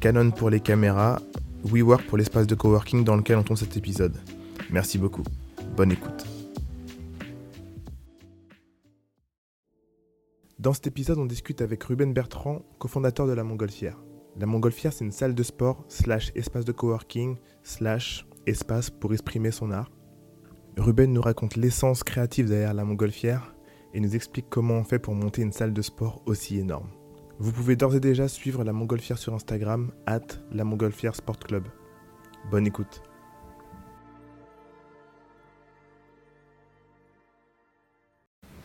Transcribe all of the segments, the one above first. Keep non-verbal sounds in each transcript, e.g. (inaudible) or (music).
Canon pour les caméras, WeWork pour l'espace de coworking dans lequel on tourne cet épisode. Merci beaucoup. Bonne écoute. Dans cet épisode, on discute avec Ruben Bertrand, cofondateur de La Montgolfière. La Montgolfière, c'est une salle de sport, slash espace de coworking, slash espace pour exprimer son art. Ruben nous raconte l'essence créative derrière La Montgolfière et nous explique comment on fait pour monter une salle de sport aussi énorme. Vous pouvez d'ores et déjà suivre la Montgolfière sur Instagram, at la Montgolfière Sport Club. Bonne écoute.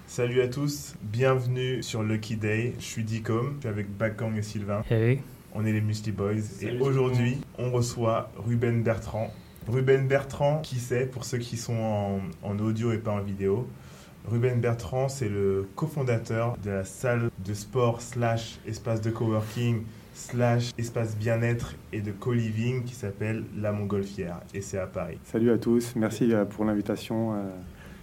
Salut à tous, bienvenue sur Lucky Day. Je suis Dicom, je suis avec Bakang et Sylvain. Hey. On est les Musty Boys et aujourd'hui on reçoit Ruben Bertrand. Ruben Bertrand, qui c'est pour ceux qui sont en, en audio et pas en vidéo Ruben Bertrand, c'est le cofondateur de la salle de sport slash espace de coworking slash espace bien-être et de co-living qui s'appelle La Montgolfière et c'est à Paris. Salut à tous, merci euh, pour l'invitation. euh,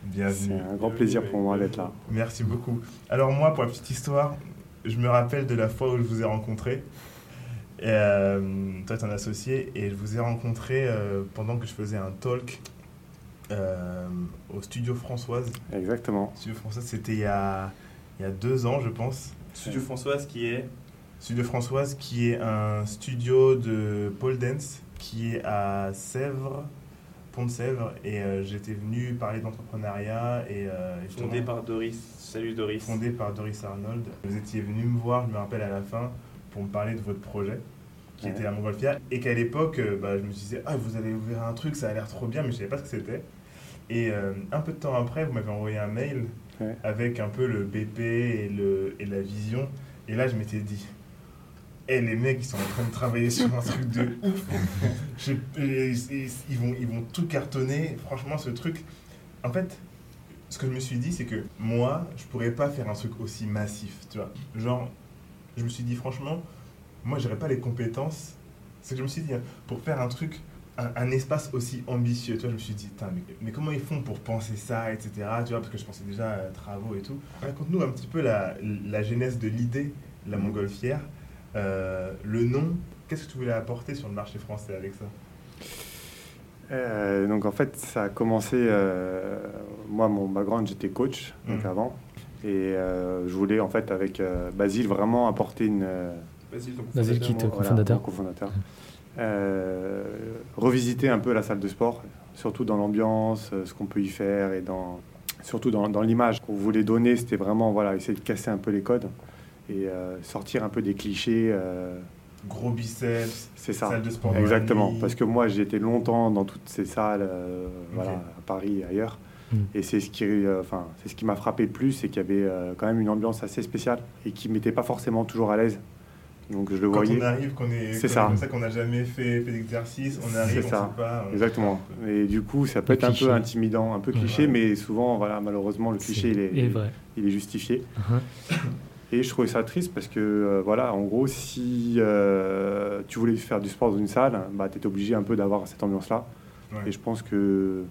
Bienvenue. C'est un grand plaisir pour moi d'être là. Merci beaucoup. Alors moi, pour la petite histoire, je me rappelle de la fois où je vous ai rencontré. Euh, toi, tu es un associé et je vous ai rencontré euh, pendant que je faisais un talk euh, au studio Françoise. Exactement. Studio Françoise, c'était il, y a- il y a deux ans, je pense. Studio Françoise qui est Studio Françoise, qui est un studio de pole dance qui est à Sèvres, Pont de Sèvres. Et euh, j'étais venu parler d'entrepreneuriat et, euh, fondé par Doris. Salut Doris. fondé par Doris Arnold. Vous étiez venu me voir, je me rappelle à la fin, pour me parler de votre projet, qui Ouais. était la Montgolfière, et qu'à l'époque, euh, bah, je me disais, ah, vous allez ouvrir un truc, ça a l'air trop bien, mais je savais pas ce que c'était. Et euh, un peu de temps après, vous m'avez envoyé un mail Ouais. avec un peu le BP et, le, et la vision, et là, je m'étais dit, eh les mecs, ils sont en train de travailler (laughs) sur un truc de ouf. Je- et- et- ils, vont, ils vont tout cartonner. Franchement, ce truc. En fait, ce que je me suis dit, c'est que moi, je pourrais pas faire un truc aussi massif, tu vois. Genre, je me suis dit, franchement, moi, j'aurais pas les compétences. C'est que je me suis dit, hein, pour faire un truc, un, un espace aussi ambitieux, tu vois, je me suis dit, mais, mais comment ils font pour penser ça, etc. Tu vois, parce que je pensais déjà à travaux et tout. Raconte-nous un petit peu la, la genèse de l'idée, la montgolfière. Euh, le nom, qu'est-ce que tu voulais apporter sur le marché français avec ça? Euh, donc en fait, ça a commencé. euh, moi, mon background, j'étais coach donc Mhm. avant, et euh, je voulais en fait avec Basile vraiment apporter une. Basile, Basile cofondateur. voilà. Euh, revisiter un peu la salle de sport, surtout dans l'ambiance, euh, ce qu'on peut y faire et dans, surtout dans, dans l'image qu'on voulait donner, c'était vraiment voilà, essayer de casser un peu les codes et euh, sortir un peu des clichés. euh, Gros biceps, c'est ça. salle de sport. Exactement, parce que moi j'ai été longtemps dans toutes ces salles, euh, voilà, à Paris et ailleurs, Mm. et c'est ce qui, euh, enfin, c'est ce qui m'a frappé le plus, c'est qu'il y avait euh, quand même une ambiance assez spéciale et qui m'était pas forcément toujours à l'aise. Donc je le Quand voyais. on arrive, qu'on est, C'est est ça. comme ça, qu'on n'a jamais fait, fait d'exercice, on arrive, C'est on ça. sait pas. on- Exactement. Et du coup, ça peut Le être un peu intimidant, un peu Ouais. cliché, mais souvent, voilà, malheureusement, le cliché, il est, Et vrai. il est justifié. Uh-huh. Et je trouvais ça triste parce que, euh, voilà, en gros, si euh, tu voulais faire du sport dans une salle, bah, tu étais obligé un peu d'avoir cette ambiance-là. Ouais. Et je pense que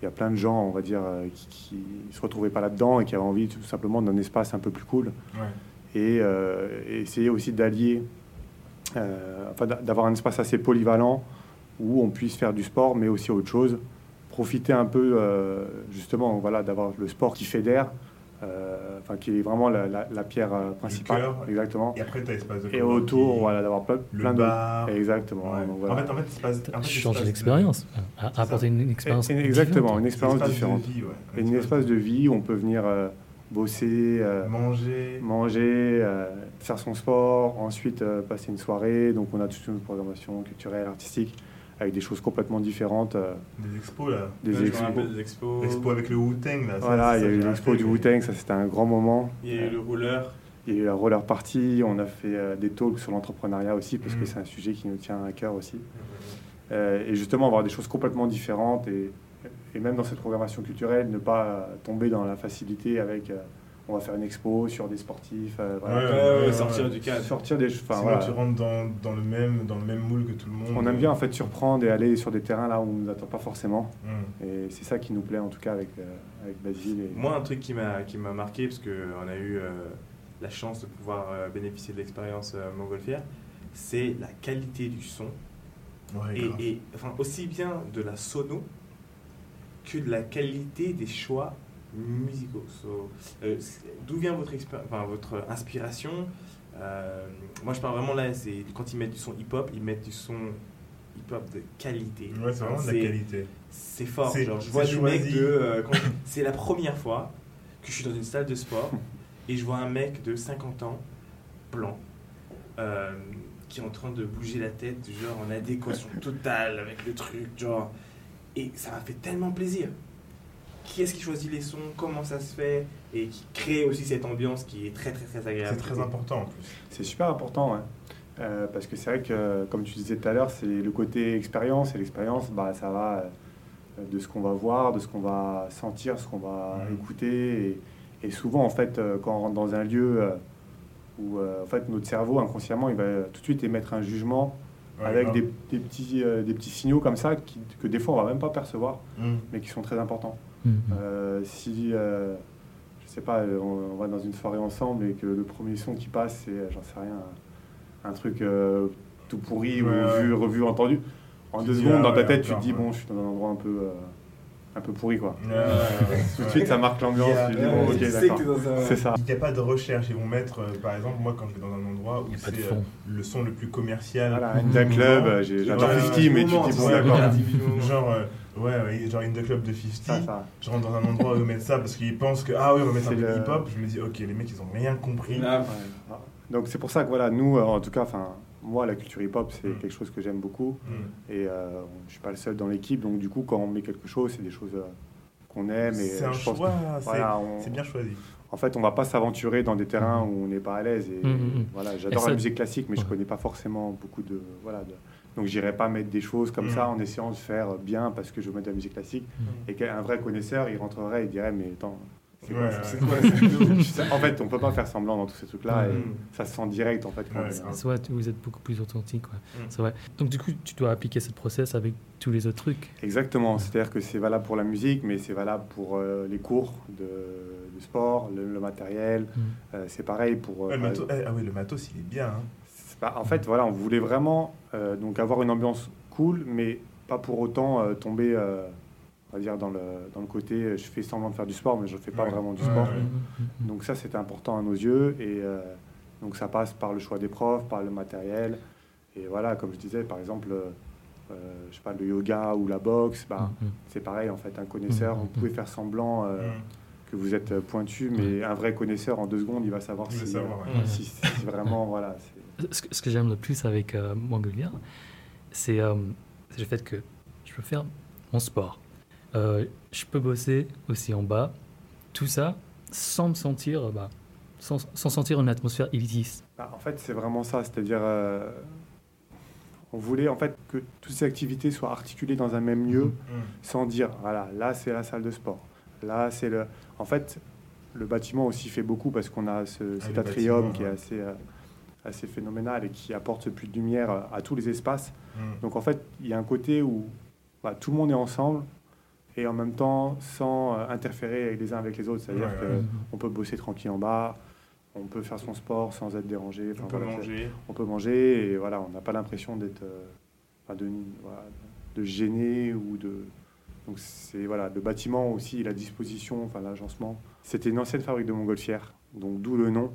il y a plein de gens, on va dire, euh, qui ne se retrouvaient pas là-dedans et qui avaient envie tout simplement d'un espace un peu plus cool. Ouais. Et, euh, et essayer aussi d'allier, euh, enfin, d'a- d'avoir un espace assez polyvalent où on puisse faire du sport, mais aussi autre chose. Profiter un peu, euh, justement, voilà, d'avoir le sport qui fédère, euh, enfin, qui est vraiment la, la- la pierre euh, principale. cœur. Exactement. Et après, tu as l'espace de Et autour, voilà, d'avoir plein, le plein de. bar. Exactement. Ouais. donc voilà. En fait, en fait, espace, un changes espace de- l'expérience. À- ça. Apporter une, une expérience. Exactement, différente. une expérience espace de différente. vie, ouais. Une espace de vie où on peut venir euh, bosser, euh, Manger. manger, euh, faire son sport, ensuite euh, passer une soirée. Donc on a toute une programmation culturelle, artistique, avec des choses complètement différentes. euh, Des expos, là. des Là, expos. rappelle des expos. L'expo avec le Wu-Tang, là. ça, Voilà, il y a eu l'expo du Wu-Tang, ça c'était un grand moment. Il y a eu le rouleur. Il y a eu la roller party, on a fait euh, des talks sur l'entrepreneuriat aussi, parce que Mhm. c'est un sujet qui nous tient à cœur aussi. Euh, et justement, avoir des choses complètement différentes et, et même dans cette programmation culturelle, ne pas euh, tomber dans la facilité avec euh, on va faire une expo sur des sportifs. euh, voilà. Ouais, Ouais, ouais, ouais, sortir ouais. du cadre. Sortir des. Enfin, voilà. tu rentres dans, dans, le même, dans le même moule que tout le monde. On aime bien en fait surprendre et aller sur des terrains là où on ne nous attend pas forcément. Mm. Et c'est ça qui nous plaît en tout cas avec, euh, avec Basile. Et... Moi, un truc qui m'a qui m'a marqué, parce qu'on a eu euh, la chance de pouvoir euh, bénéficier de l'expérience euh, montgolfière, c'est la qualité du son. Ouais, Et, et, enfin, aussi bien de la sono que de la qualité des choix musicaux. So, euh, D'où vient votre, enfin, votre inspiration? Euh, Moi, je parle vraiment là, c'est quand ils mettent du son hip-hop, ils mettent du son hip-hop de qualité. Ouais, c'est vraiment de la qualité. C'est fort. Genre, je vois des mecs de. euh, c'est la première fois que je suis dans une salle de sport et je vois un mec de 50 ans, blanc, qui est en train de bouger la tête, genre en adéquation totale avec le truc, genre. Et ça m'a fait tellement plaisir. Qui est-ce qui choisit les sons? Comment ça se fait? Et qui crée aussi cette ambiance qui est très très très agréable. C'est très important en plus. C'est super important, ouais. Euh, parce que c'est vrai que, comme tu disais tout à l'heure, c'est le côté expérience. Et l'expérience, bah, ça va euh, de ce qu'on va voir, de ce qu'on va sentir, ce qu'on va Mhm. écouter. Et, et souvent, en fait, euh, quand on rentre dans un lieu euh, où euh, en fait, notre cerveau, inconsciemment, il va tout de suite émettre un jugement Ouais, avec des, des petits, euh, des petits signaux comme ça qui- que des fois, on va même pas percevoir, Mm. mais qui sont très importants. Mhm. Euh, si, euh, je sais pas, on, on va dans une soirée ensemble et que le premier son qui passe, c'est, j'en sais rien, un, un truc euh, tout pourri Ouais, ou ouais. vu, revu, entendu, en deux secondes, ah dans ta tête, tu te dis, bon, je suis dans un endroit un peu, euh, un peu pourri, quoi. Ouais, ouais, ouais, Tout de suite, ça marque l'ambiance, C'est ça. Il n'y a pas de recherche. Ils vont mettre, euh, par exemple, moi, quand je vais dans un endroit où c'est euh, le son le plus commercial. Voilà, Mhm. India Club, euh, j'ai- j'adore ouais, 50, ouais, mais tu dis, bon, d'accord. Genre, euh, ouais, ouais, genre In the Club de 50. Ça, ça. Je rentre dans un endroit où ils mettent ça parce qu'ils pensent que, ah oui, on va mettre un peu de le- hip-hop. Je me dis, ok, les mecs, ils ont rien compris. Là, Ouais. Donc c'est pour ça que voilà, nous, en tout cas, enfin, moi, la culture hip-hop, c'est Mm. quelque chose que j'aime beaucoup. Mm. Et euh, je suis pas le seul dans l'équipe, donc du coup, quand on met quelque chose, c'est des choses euh, qu'on aime. Et C'est euh, un je pense choix, que, c'est voilà, on- c'est bien choisi. En fait, on va pas s'aventurer dans des terrains Mm. où on n'est pas à l'aise. Et voilà, j'adore ça- la musique classique, mais je connais pas forcément beaucoup de voilà. de- Donc j'irai pas mettre des choses comme Mm. ça en essayant de faire bien parce que je veux mettre de la musique classique. Et qu'un vrai connaisseur, il rentrerait et dirait mais attends. (laughs) En fait, on peut pas faire semblant dans tous ces trucs-là. et Mm. ça se sent direct en fait. quand Ouais. C'est vrai, vous êtes beaucoup plus authentique. Mm. C'est vrai. Donc, du coup, tu dois appliquer cette process avec tous les autres trucs. Exactement, c'est-à-dire que c'est valable pour la musique, mais c'est valable pour euh, les cours de, de sport, le, le matériel. Mm. Euh, c'est pareil pour. euh, Ouais, le par matos, eh, ah oui, le matos, il est bien. hein. Pas- en fait, voilà, on voulait vraiment euh, donc avoir une ambiance cool, mais pas pour autant euh, tomber, euh, on va dire, dans le, dans le côté euh, je fais semblant de faire du sport, mais je ne fais pas Ouais. vraiment du sport. ouais. Donc ça, c'était important à nos yeux. Et euh, donc ça passe par le choix des profs, par le matériel. Et voilà, comme je disais, par exemple, euh, euh, je sais pas, le yoga ou la boxe, bah, Mhm. c'est pareil, en fait, un connaisseur, Mhm. vous pouvez faire semblant euh, Mm. que vous êtes pointu, mais un vrai connaisseur, en deux secondes, il va savoir Il si, savoir, ouais. si- si vraiment, voilà. c'est- Ce que, ce que j'aime le plus avec euh, c'est euh, c'est le fait que je peux faire mon sport. Euh, je peux bosser aussi en bas. Tout ça sans me sentir, euh, bah, sans, sans sentir une atmosphère élitiste. Bah, en fait, c'est vraiment ça, c'est-à-dire, euh, on voulait en fait que toutes ces activités soient articulées dans un même lieu, Mm. sans dire, voilà, là c'est la salle de sport, là c'est le... En fait, le bâtiment aussi fait beaucoup parce qu'on a ce- cet atrium qui est assez, euh, assez phénoménal et qui apporte ce puits de lumière à tous les espaces. Mm. Donc en fait, il y a un côté où bah, tout le monde est ensemble et en même temps sans euh, interférer avec les uns avec les autres. C'est-à-dire Ouais, qu'on peut bosser tranquille en bas, on peut faire son sport sans être dérangé. on peut voilà, manger. on peut manger et voilà, on n'a pas l'impression d'être euh, de, voilà, de gêner ou de. Donc c'est voilà, le bâtiment aussi, la disposition, enfin l'agencement. C'était une ancienne fabrique de montgolfière, donc d'où le nom.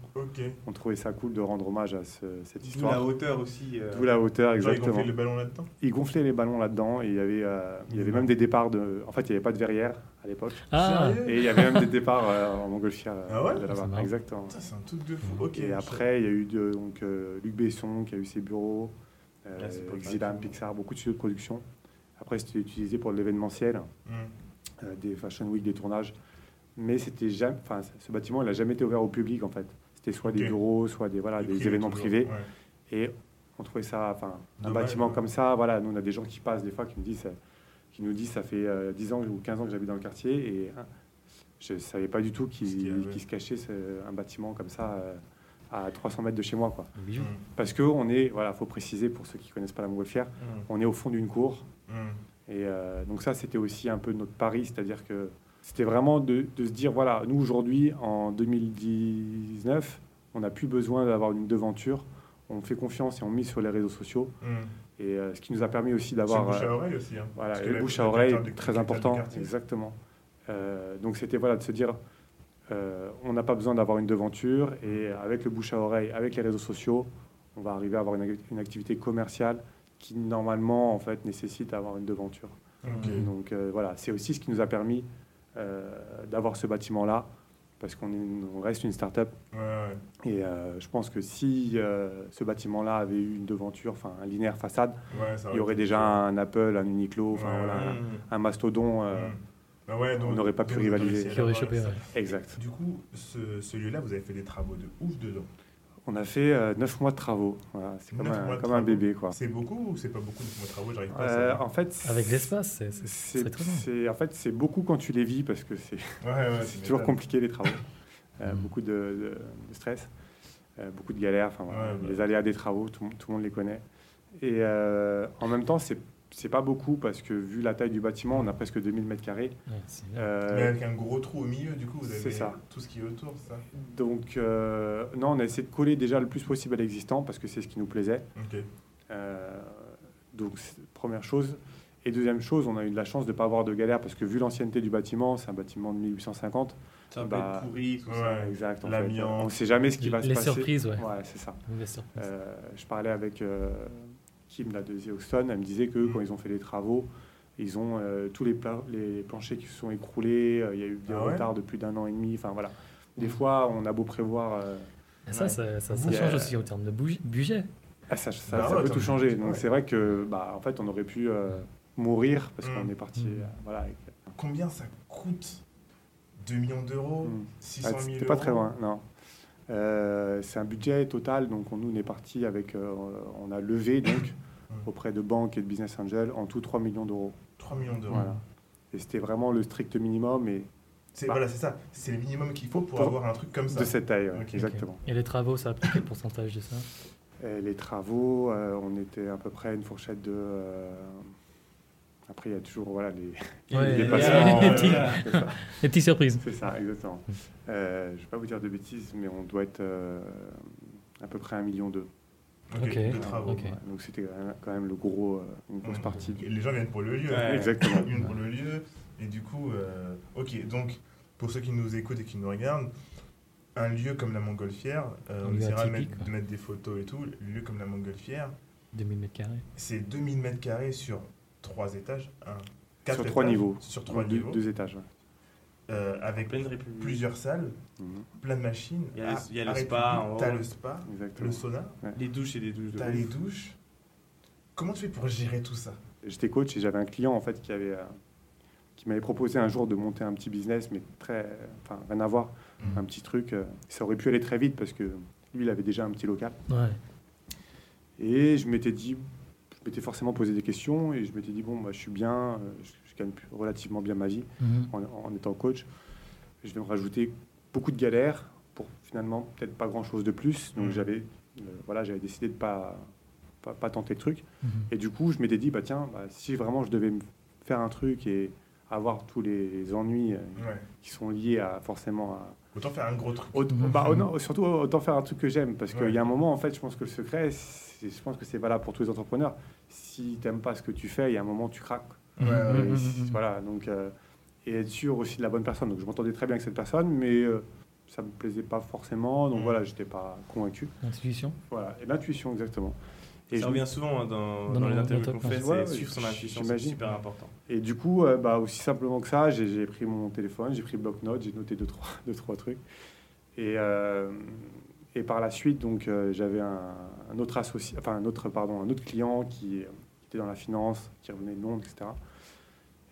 On trouvait ça cool de rendre hommage à ce- cette D'où histoire. la hauteur aussi. euh, D'où la hauteur, Genre, ils exactement. gonflaient le ballon là-dedans Ils gonflaient les ballons là-dedans et il y avait, euh, il y avait même des départs de. En fait, il n'y avait pas de verrière à l'époque. Ah, Et il y avait même des départs euh, en montgolfière. euh, Ah ouais là-bas. C'est marrant. Exactement. Ça, c'est un truc de fou. Ok. Et après, il y a eu de- donc, euh, Luc Besson qui a eu ses bureaux, euh, Ah. Xylam, Pixar, beaucoup de studios de production. Après, c'était utilisé pour de l'événementiel, Mm. euh, des Fashion Week, des tournages. Mais c'était jamais, enfin, ce bâtiment, il n'a jamais été ouvert au public en fait. C'était soit des bureaux, soit des, voilà, Des des privés événements toujours, privés. ouais. Et on trouvait ça, enfin, un Dommage, bâtiment ouais. comme ça, voilà, nous on a des gens qui passent des fois qui nous disent, euh, qui nous disent ça fait euh, 10 ans ou 15 ans que j'habite dans le quartier et hein, je ne savais pas du tout qu'il qu'il se cachait ce- un bâtiment comme ça euh, à 300 mètres de chez moi. Quoi. Un bijou. Mm. Parce que on est, voilà, faut préciser pour ceux qui connaissent pas la Montgolfière, Mm. on est au fond d'une cour Mm. et euh, donc ça c'était aussi un peu notre pari, c'est-à-dire que c'était vraiment de, de se dire voilà, nous aujourd'hui en 2019, on n'a plus besoin d'avoir une devanture, on fait confiance et on mise sur les réseaux sociaux. Mm. Et euh, ce qui nous a permis aussi d'avoir. bouche à euh, oreille aussi. hein. voilà, Parce que bouche à oreille, très important. Exactement. Euh, donc c'était voilà, de se dire, euh, on n'a pas besoin d'avoir une devanture. Et avec le bouche à oreille, avec les réseaux sociaux, on va arriver à avoir une, une activité commerciale qui normalement en fait nécessite d'avoir une devanture. Donc euh, voilà, c'est aussi ce qui nous a permis euh, d'avoir ce bâtiment-là, parce qu'on reste une start-up. Ouais, ouais. Et euh, je pense que si euh, ce bâtiment-là avait eu une devanture, enfin un linéaire façade, Ouais, il y aurait déjà un Apple, un Uniqlo, enfin Ouais, voilà, ouais. un, un mastodon. euh, Mm. Bah ouais, donc- on n'aurait pas pu rivaliser. Qui aurait chopé, ouais. Exact. Du coup, ce, ce lieu-là, vous avez fait des travaux de ouf dedans. On a fait euh, 9 mois de travaux. Voilà, c'est comme, un, mois comme un bébé. Quoi. C'est beaucoup ou c'est pas beaucoup de travaux J'arrive pas à Euh, savoir. en fait, Avec l'espace, c'est c'est- c'est c'est très bien. en fait, c'est beaucoup quand tu les vis parce que c'est Ouais, ouais, (laughs) toujours compliqué les travaux. Euh, Mm. Beaucoup de, de- de stress, euh, beaucoup de galères, enfin, voilà, Ouais, bah. les aléas des travaux, tout, le monde- tout le monde les connaît. Et euh, en même temps, c'est c'est pas beaucoup parce que vu la taille du bâtiment, on a presque 2000 mètres carrés. Ouais, c'est. Euh, Mais avec un gros trou au milieu, du coup, vous c'est avez ça. tout ce qui est autour, c'est ça donc, euh, non, on a essayé de coller déjà le plus possible à l'existant parce que c'est ce qui nous plaisait. Euh, donc, c'est- première chose. Et deuxième chose, on a eu de la chance de ne pas avoir de galère parce que vu l'ancienneté du bâtiment, c'est un bâtiment de 1850. Ça Bah, peut être pourri, tout ça. Ouais. Exact. en fait. L'amiante. On ne sait jamais ce qui va se Les passer. surprises, ouais. Ouais, c'est ça. Les surprises. Euh, je parlais avec euh, Kim là, de The. Elle me disait que quand ils ont fait les travaux, ils ont euh, tous les, pla- les planchers qui se sont écroulés. euh, Il y a eu des Ah ouais retards de plus d'un an et demi. Enfin voilà. Des fois, on a beau prévoir. euh, ça, ouais. ça, change aussi en termes de budget. ah, ça, ça- Bah ça ouais, peut tout changer. Donc ouais. c'est vrai que, bah, en fait, on aurait pu euh, mourir parce qu'on est parti. Euh, voilà. avec- Combien ça coûte? 2 millions d'euros? Mhm. 600 Ah, 000 euros C'était pas très loin, non. Euh, c'est un budget total, donc on, nous on est parti avec, euh, on a levé donc (coughs) auprès de banques et de business angels en tout 3 millions d'euros. 3 millions d'euros. Voilà. Et c'était vraiment le strict minimum et C'est Bah. voilà, c'est ça. C'est le minimum qu'il faut pour, Pour- avoir un truc comme ça. de cette taille, exactement. Et les travaux, ça a pris quel pourcentage de ça? Et les travaux, euh, on était à peu près à une fourchette de. euh, Après, il y a toujours voilà les, (laughs) Ouais, les (laughs) euh, petits- c'est ça. Les petites surprises. C'est ça, exactement. Euh, je ne vais pas vous dire de bêtises, mais on doit être euh, à peu près un million d'eux. Ok, travaux. Ouais, donc c'était quand même- quand même le gros, euh, une grosse partie. Et Les gens viennent pour le lieu. Ouais. Exactement. Ils viennent pour le lieu. Et du coup, euh, ok, donc pour ceux qui nous écoutent et qui nous regardent, un lieu comme la Montgolfière, euh, Un on essaiera de mettre, quoi. de mettre des photos et tout. Le lieu comme la Montgolfière, 2000 mètres carrés. c'est 2000 mètres carrés sur trois étages. Un, quatre Sur trois niveaux. Sur trois deux, niveaux. deux étages. ouais. euh, avec Pleine République. plusieurs salles, Mhm. plein de machines. Il y a le- Ah, il y a le spa haut. T'as le spa, Exactement. le sauna, Les douches et des douches t'as les douches. Comment tu fais pour gérer tout ça? J'étais coach et j'avais un client en fait qui avait euh, qui m'avait proposé un jour de monter un petit business, mais très, enfin rien à voir, un petit truc. euh, ça aurait pu aller très vite parce que lui, il avait déjà un petit local. Ouais. Et je m'étais dit, je m'étais forcément posé des questions et je m'étais dit bon, bah, je suis bien, euh, je, je gagne relativement bien ma vie Mhm. en, en étant coach. Je vais me rajouter beaucoup de galères pour finalement peut-être pas grand chose de plus. Donc Mhm. j'avais, euh, voilà, j'avais décidé de pas, pas pas tenter le truc. Mhm. Et du coup, je m'étais dit, bah tiens, bah, si vraiment je devais me faire un truc et avoir tous les ennuis euh, Ouais. qui sont liés à forcément à... Autant faire un gros truc. Aut- Mhm. bah, oh non, surtout autant faire un truc que j'aime, parce qu'il Ouais. y a un moment, en fait, je pense que le secret, je pense que c'est valable pour tous les entrepreneurs. Si tu n'aimes pas ce que tu fais, il y a un moment, tu craques. Ouais, ouais, Et Mhm. voilà, donc, euh, et être sûr aussi de la bonne personne. Donc je m'entendais très bien avec cette personne, mais euh, ça me plaisait pas forcément, donc Mhm. voilà, j'étais pas convaincu. Intuition. Voilà, et l'intuition, exactement. Et Ça je- revient souvent hein, dans, Dans dans les interviews qu'on fait, Ouais, suivre son intuition, c'est super important. Et du coup, euh, bah, aussi simplement que ça, j'ai pris mon téléphone, j'ai pris le bloc-notes, j'ai noté deux trois, (laughs) deux, trois trucs. Et, euh, et par la suite, donc, euh, j'avais un, un autre associé, enfin un autre, pardon, un autre client qui, qui était dans la finance, qui revenait de Londres, etc.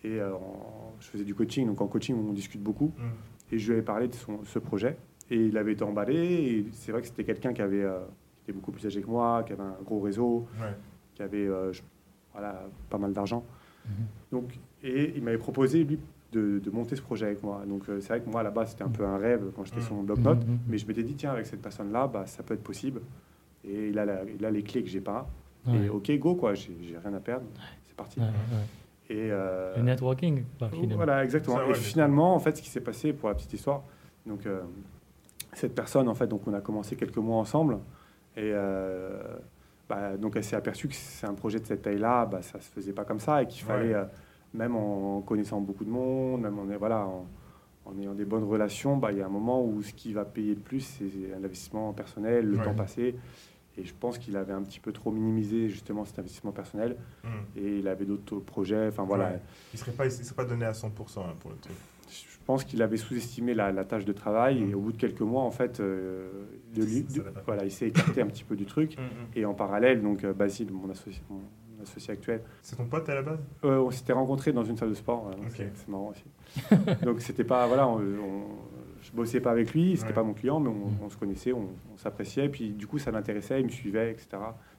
Et euh, en- je faisais du coaching, donc en coaching, on discute beaucoup. Mhm. Et je lui avais parlé de son, ce projet. Et il avait été emballé. Et c'est vrai que c'était quelqu'un qui avait, euh, était beaucoup plus âgé que moi, qui avait un gros réseau, Ouais. qui avait euh, je- voilà, pas mal d'argent. Mhm. Donc, et il m'avait proposé, lui, de, de monter ce projet avec moi. Donc, euh, c'est vrai que moi, là-bas, c'était un peu un rêve quand j'étais Mhm. sur mon bloc-notes. Mhm. Mais je m'étais dit, tiens, avec cette personne-là, bah, ça peut être possible. Et il a, la- il a les clés que j'ai pas. Ouais. Et ok, go, quoi, j'ai rien à perdre. C'est parti. Ouais, ouais. Et, euh, Le networking, finalement. voilà, exactement. Ça, et finalement, en fait, ce qui s'est passé pour la petite histoire, donc euh, cette personne, en fait, donc on a commencé quelques mois ensemble, et euh, bah, donc elle s'est aperçue que c'est un projet de cette taille-là, bah, ça se faisait pas comme ça, et qu'il fallait, euh, même en connaissant beaucoup de monde, même en, voilà, en, en ayant des bonnes relations, bah, il y a un moment où ce qui va payer le plus, c'est l'investissement personnel, le Ouais. temps passé. Et je pense qu'il avait un petit peu trop minimisé justement cet investissement personnel Mm. et il avait d'autres projets. Enfin voilà, Ouais. Il serait pas, il serait pas donné à 100% hein, pour le truc. Je pense qu'il avait sous-estimé la, la tâche de travail Mm. et au bout de quelques mois, en fait, euh, de lui- de- voilà, il s'est écarté un petit peu du truc. (coughs) Mm, mm. Et en parallèle, donc euh, Basile, mon associé, mon associé actuel, C'est ton pote à la base? Euh, on s'était rencontrés dans une salle de sport. voilà, Ok. c'est- C'est marrant aussi. donc c'était pas voilà, on, on- je bossais pas avec lui, c'était Ouais. pas mon client, mais on, Mm. on se connaissait, on, on s'appréciait. Puis du coup, ça l'intéressait, il me suivait, etc.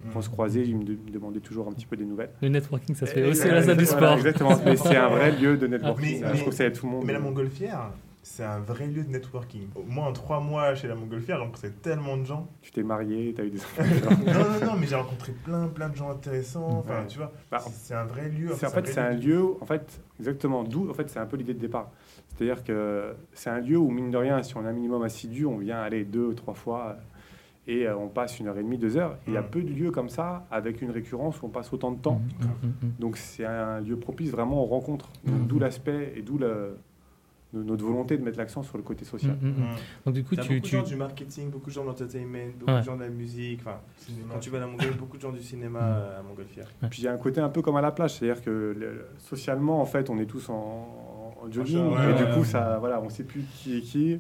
Mm. On se croisait, il me, de- me demandait toujours un petit peu des nouvelles. Le networking, ça se fait aussi à la salle du Voilà, sport. exactement. Mais c'est un vrai (laughs) lieu de networking. Mais- je trouve que ça aide tout le monde. Mais la Montgolfière, c'est un vrai lieu de networking. Moi, en trois mois chez la Montgolfière, j'ai rencontré tellement de gens. Tu t'es marié, tu as eu des (laughs) enfants. non, non, non, mais j'ai rencontré plein, plein de gens intéressants. Enfin, Ouais. tu vois, Bah, c'est un vrai lieu. C'est en fait, c'est un lieu, en fait, exactement, d'où, en fait, c'est un peu l'idée de départ. C'est-à-dire que c'est un lieu où, mine de rien, si on a un minimum assidu, on vient aller deux ou trois fois euh, et euh, on passe une heure et demie, deux heures. Il y a Mm. peu de lieux comme ça, avec une récurrence où on passe autant de temps. Mhm, mhm. Donc c'est un lieu propice vraiment aux rencontres. Mm. D'où l'aspect et d'où le- no- notre volonté de mettre l'accent sur le côté social. Mhm, mhm. Mm. Donc du coup, tu, beaucoup de tu... gens du marketing, beaucoup de gens de l'entertainment, beaucoup Ouais. de gens de la musique. Enfin, quand tu vas à la Mongolie, beaucoup de gens du cinéma Mm. euh, à Montgolfière. Puis il y a un côté un peu comme à la plage, c'est-à-dire que le- socialement, en fait, on est tous en, en jogging, Ouais, et ouais, du coup, ouais. ça, voilà, on sait plus qui est qui.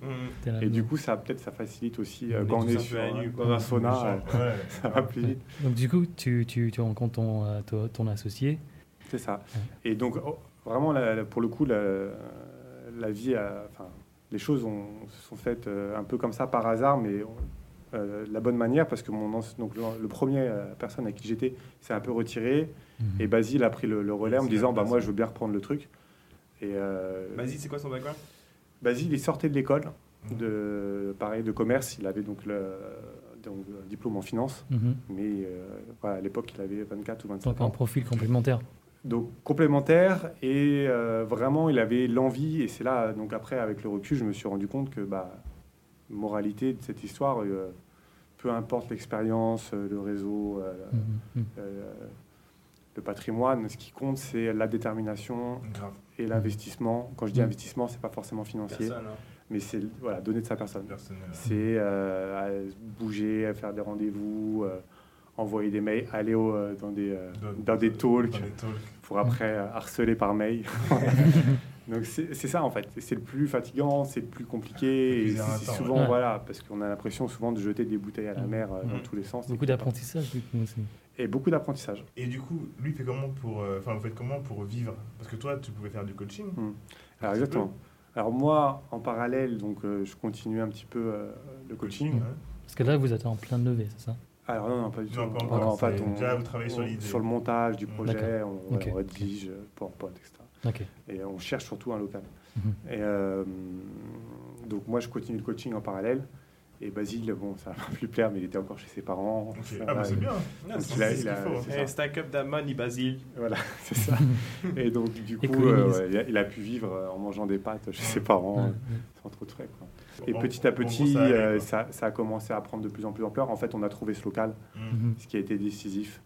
Et du coup, ça peut-être ça facilite aussi euh, quand on est sur, un sauna, euh, ouais. (laughs) ça va plus vite. Donc du coup, tu, tu, tu rencontres ton, ton, ton associé. C'est ça. Et donc oh, vraiment, la- la- pour le coup, la, la vie, a- enfin, les choses ont, se sont faites euh, un peu comme ça par hasard, mais euh, de la bonne manière parce que mon anci- donc le, le premier euh, personne à qui j'étais s'est un peu retiré Mhm. et Basile a pris le, le relais en me disant bah moi je veux bien reprendre le truc. Et euh, Vas-y, c'est quoi son background? Basile il sortait de l'école Mhm. de pareil de commerce, il avait donc le donc, un diplôme en finance, Mhm. mais euh, voilà, à l'époque il avait 24 ou 25 Donc ans. un profil complémentaire. Donc complémentaire et euh, vraiment il avait l'envie et c'est là donc après avec le recul je me suis rendu compte que bah moralité de cette histoire euh, peu importe l'expérience euh, le réseau euh, euh, le patrimoine ce qui compte c'est la détermination Grave. et l'investissement quand je dis Mhm. investissement c'est pas forcément financier Personne. hein. mais c'est voilà donner de sa personne c'est euh, bouger à faire des rendez-vous euh, envoyer des mails aller au, euh, dans des euh, dans des talks Dans des talks. pour après euh, harceler par mail. (laughs) Donc c'est c'est ça en fait, c'est le plus fatigant, c'est le plus compliqué, Le plus et c'est souvent ouais. voilà, parce qu'on a l'impression souvent de jeter des bouteilles à la mer euh, dans tous les sens. Beaucoup d'apprentissage du coup aussi. Et beaucoup d'apprentissage. Et du coup, lui, il fait comment pour, euh, enfin, vous faites comment pour vivre? Parce que toi, tu pouvais faire du coaching. Alors petit exactement. Alors moi, en parallèle, donc euh, je continue un petit peu euh, le coaching. Parce que là, vous êtes en plein levée, c'est ça? Alors non, non, pas du tout. Non, pas Non, encore. en fait, on- Déjà, vous travaillez sur l'idée. sur le montage du projet, on, Ok. on rédige euh, PowerPoint, etc. Et on cherche surtout un local. Mhm. Et euh, donc moi, je continue le coaching en parallèle. Et Basile, bon, ça va plus plaire, mais il était encore chez ses parents. Ça Ah, bah c'est bien. C'est- stack up that money, Basile. Voilà, (laughs) c'est ça. Et donc, du coup, euh, ouais, il, a, il a pu vivre euh, en mangeant des pâtes chez ses parents, Ouais, euh, sans trop de frais. Quoi. Et petit à petit, ça euh, a commencé à prendre de plus en plus d'ampleur. En fait, on a trouvé ce local, Mm. Mhm. ce qui a été décisif,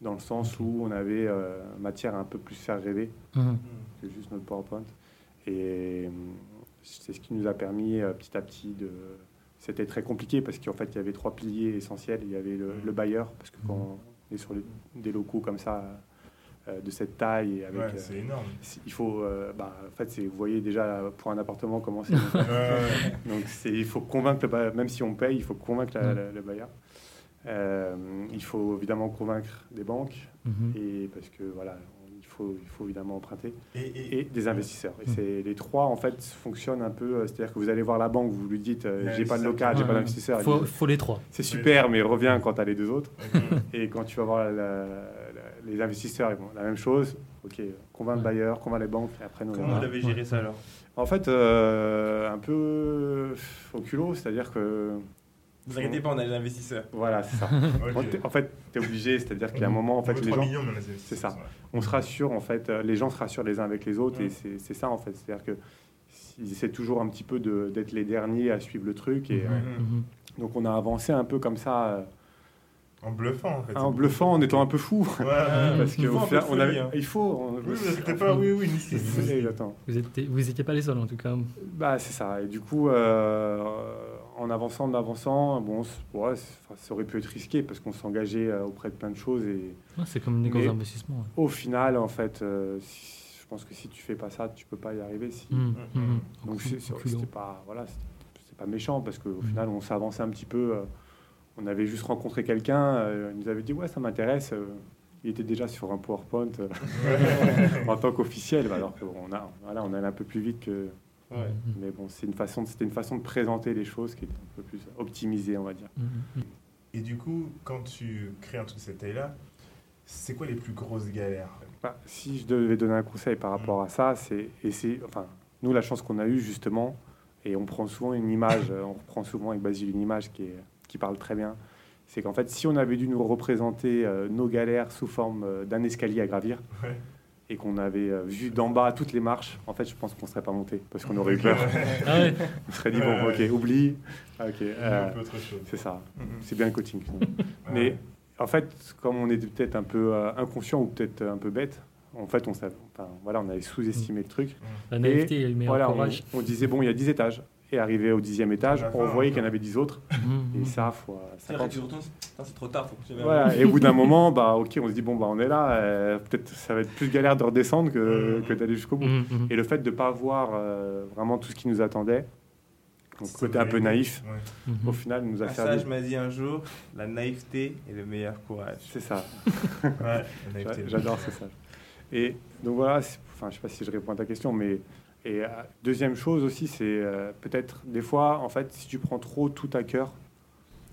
dans le sens où on avait euh, matière à un peu plus faire rêver Mhm. que juste notre PowerPoint. Et c'est ce qui nous a permis euh, petit à petit de. C'était très compliqué parce qu'en fait, il y avait trois piliers essentiels. Il y avait le, le bailleur, parce que quand on est sur les- des locaux comme ça, euh, de cette taille, et avec, Ouais, euh, c'est énorme. il faut. euh, bah, en fait, c'est- vous voyez déjà pour un appartement comment c'est. (laughs) Donc, c'est- il faut convaincre le bailleur, même si on paye, il faut convaincre la- Ouais. la- le bailleur. Euh, il faut évidemment convaincre des banques, Mhm. et parce que voilà, il faut, il faut évidemment emprunter, Et, et- et des investisseurs. Et Mm. c'est les trois, en fait, fonctionnent un peu. euh, C'est-à-dire que vous allez voir la banque, vous lui dites euh, j'ai pas de local, j'ai pas d'investisseur. Faut, faut les trois. C'est super, mais reviens quand tu as les deux autres. (laughs) Et quand tu vas voir la- la- la- les investisseurs, ils vont la même chose. Ok, convainc le Ouais. bailleur, convainc les banques, et après nous. Comment vous avez géré ça alors? En fait, euh, un peu au culot, c'est-à-dire que. Vous inquiétez pas, on a des investisseurs. Voilà, c'est ça. (laughs) En fait, tu es obligé, c'est-à-dire qu'il y a un moment, en On fait, les 3 gens, millions, mais on a des C'est ça. ouais. on se rassure, en fait, euh, les gens se rassurent les uns avec les autres, et c'est ça, en fait. C'est-à-dire que ils essaient toujours un petit peu de- d'être les derniers à suivre le truc, et Mhm. euh, Mhm. donc on a avancé un peu comme ça, euh, En bluffant, en fait. en bluffant, en étant un peu fou. Ouais. Parce que on avait- hein. il faut. on- Oui, vous inquiétez pas, oui, oui. Vous étiez, vous étiez pas les seuls en tout cas. Bah, c'est ça. Et du coup, euh, en avançant, en avançant, bon, ouais, ça aurait pu être risqué parce qu'on s'engageait euh, auprès de plein de choses. Et Ouais, c'est comme des gros investissements. ouais. au final, en fait, euh, si- je pense que si tu fais pas ça, tu peux pas y arriver. Si... Donc, c'est- cul- c'est- au culot. c'était pas, voilà, pas méchant parce qu'au Mhm. final, on s'est avancé un petit peu. euh, on avait juste rencontré quelqu'un, euh, il nous avait dit Ouais, ça m'intéresse. euh, il était déjà sur un PowerPoint euh, (laughs) (laughs) en tant qu'officiel, alors qu'on a, voilà, on allait un peu plus vite que. Ouais. Mhm. Mais bon, c'est une façon, c'était une façon de présenter les choses qui était un peu plus optimisée, on va dire. Mhm. Mhm. Et du coup, quand tu crées un truc de cette taille-là, c'est quoi les plus grosses galères Bah, si je devais donner un conseil par rapport à ça, c'est essayer. Enfin, nous, la chance qu'on a eue justement, et on prend souvent une image, (coughs) on reprend souvent avec Basile une image qui, est, qui parle très bien. C'est qu'en fait, si on avait dû nous représenter euh, nos galères sous forme euh, d'un escalier à gravir, Ouais. Et qu'on avait euh, vu d'en bas toutes les marches, en fait, je pense qu'on ne serait pas monté parce qu'on aurait eu peur. (laughs) Ah on serait dit bon, ok, oublie. Ok, euh, c'est ça. Mhm. C'est bien le coaching. Mais en fait, comme on était peut-être un peu euh, inconscient ou peut-être un peu bête, en fait, on, savait, enfin, voilà, on avait sous-estimé le truc. La naïveté et le meilleur Voilà, on, on disait, bon, il y a 10 étages. Et arrivé au dixième étage, on fin, voyait qu'il y en avait 10 autres. Mhm. Et ça, fois C'est vrai 50. que tu retournes, putain, c'est trop tard, faut et au bout d'un (laughs) moment, bah, ok, on se dit, bon, bah, on est là. euh, peut-être ça va être plus galère de redescendre que, Mhm. que d'aller jusqu'au bout. Mhm. Et le fait de ne pas voir euh, vraiment tout ce qui nous attendait, donc Ça côté un peu naïf, Ouais. Au final, nous a Un servi. sage m'a dit un jour, la naïveté est le meilleur courage. C'est ça. (laughs) Ouais, J'adore, c'est ça. Et donc voilà, enfin, je sais pas si je réponds à ta question, mais et, euh, deuxième chose aussi, c'est euh, peut-être des fois, en fait, si tu prends trop tout à cœur,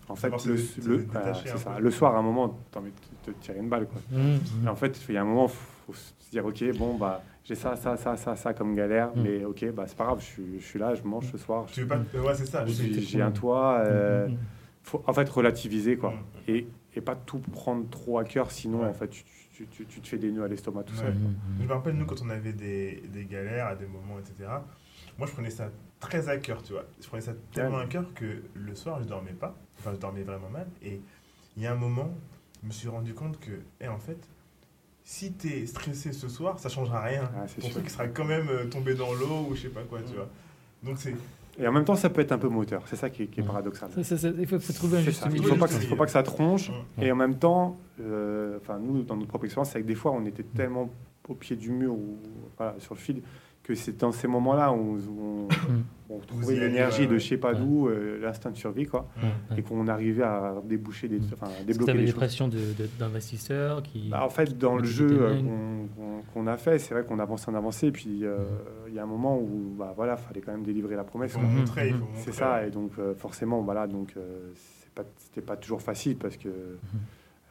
en fait, le, ça. soir, à un moment, t'as envie de te tirer une balle. Quoi. Mhm. Et en fait, il y a un moment, faut se dire, ok, bon, bah, j'ai ça, ça, ça, ça, ça comme galère, Mm. mais ok, bah, c'est pas grave, je suis, je suis là, je mange ce soir, Tu veux pas. Ouais, c'est ça. j'ai un toit. euh, Mhm. faut en fait relativiser, quoi. Et, et pas tout prendre trop à cœur, sinon, Ouais. en fait, tu, tu- tu- tu te fais des nœuds à l'estomac tout Ouais. seul. Mhm. Je me rappelle, nous, quand on avait des, des galères à des moments, etc., moi, je prenais ça très à cœur, tu vois. Je prenais ça tellement Ouais. à cœur que le soir, je dormais pas. Enfin, je dormais vraiment mal. Et il y a un moment, je me suis rendu compte que, eh, en fait, si tu es stressé ce soir, ça changera rien. Ah, c'est Ton sûr. truc sera quand même euh, tombé dans l'eau ou je sais pas quoi, tu vois. Donc, c'est. Et en même temps, ça peut être un peu moteur. C'est ça qui est, qui est paradoxal. Ça, ça, ça, il faut, faut trouver un juste ça. Il milieu. faut pas que, milieu. faut pas que ça tronche. Mm. Et en même temps, euh, nous, dans notre propre expérience, c'est que des fois, on était tellement au pied du mur ou voilà, sur le fil que c'est dans ces moments-là où on, (coughs) Mhm. On Vous trouvait y allez, l'énergie ouais, de je sais pas Ouais. d'où, euh, l'instinct de survie, quoi. Ouais. Et qu'on arrivait à déboucher des, enfin, à débloquer des pressions de- de- d'investisseurs qui... Bah, en fait, dans le jeu euh, qu'on a fait, c'est vrai qu'on avance en avancé. Et puis, euh, il y a un moment où, bah, voilà, fallait quand même délivrer la promesse. Mhm. Mhm. C'est ça, et donc euh, forcément, voilà, donc euh, pas, c'était pas toujours facile parce que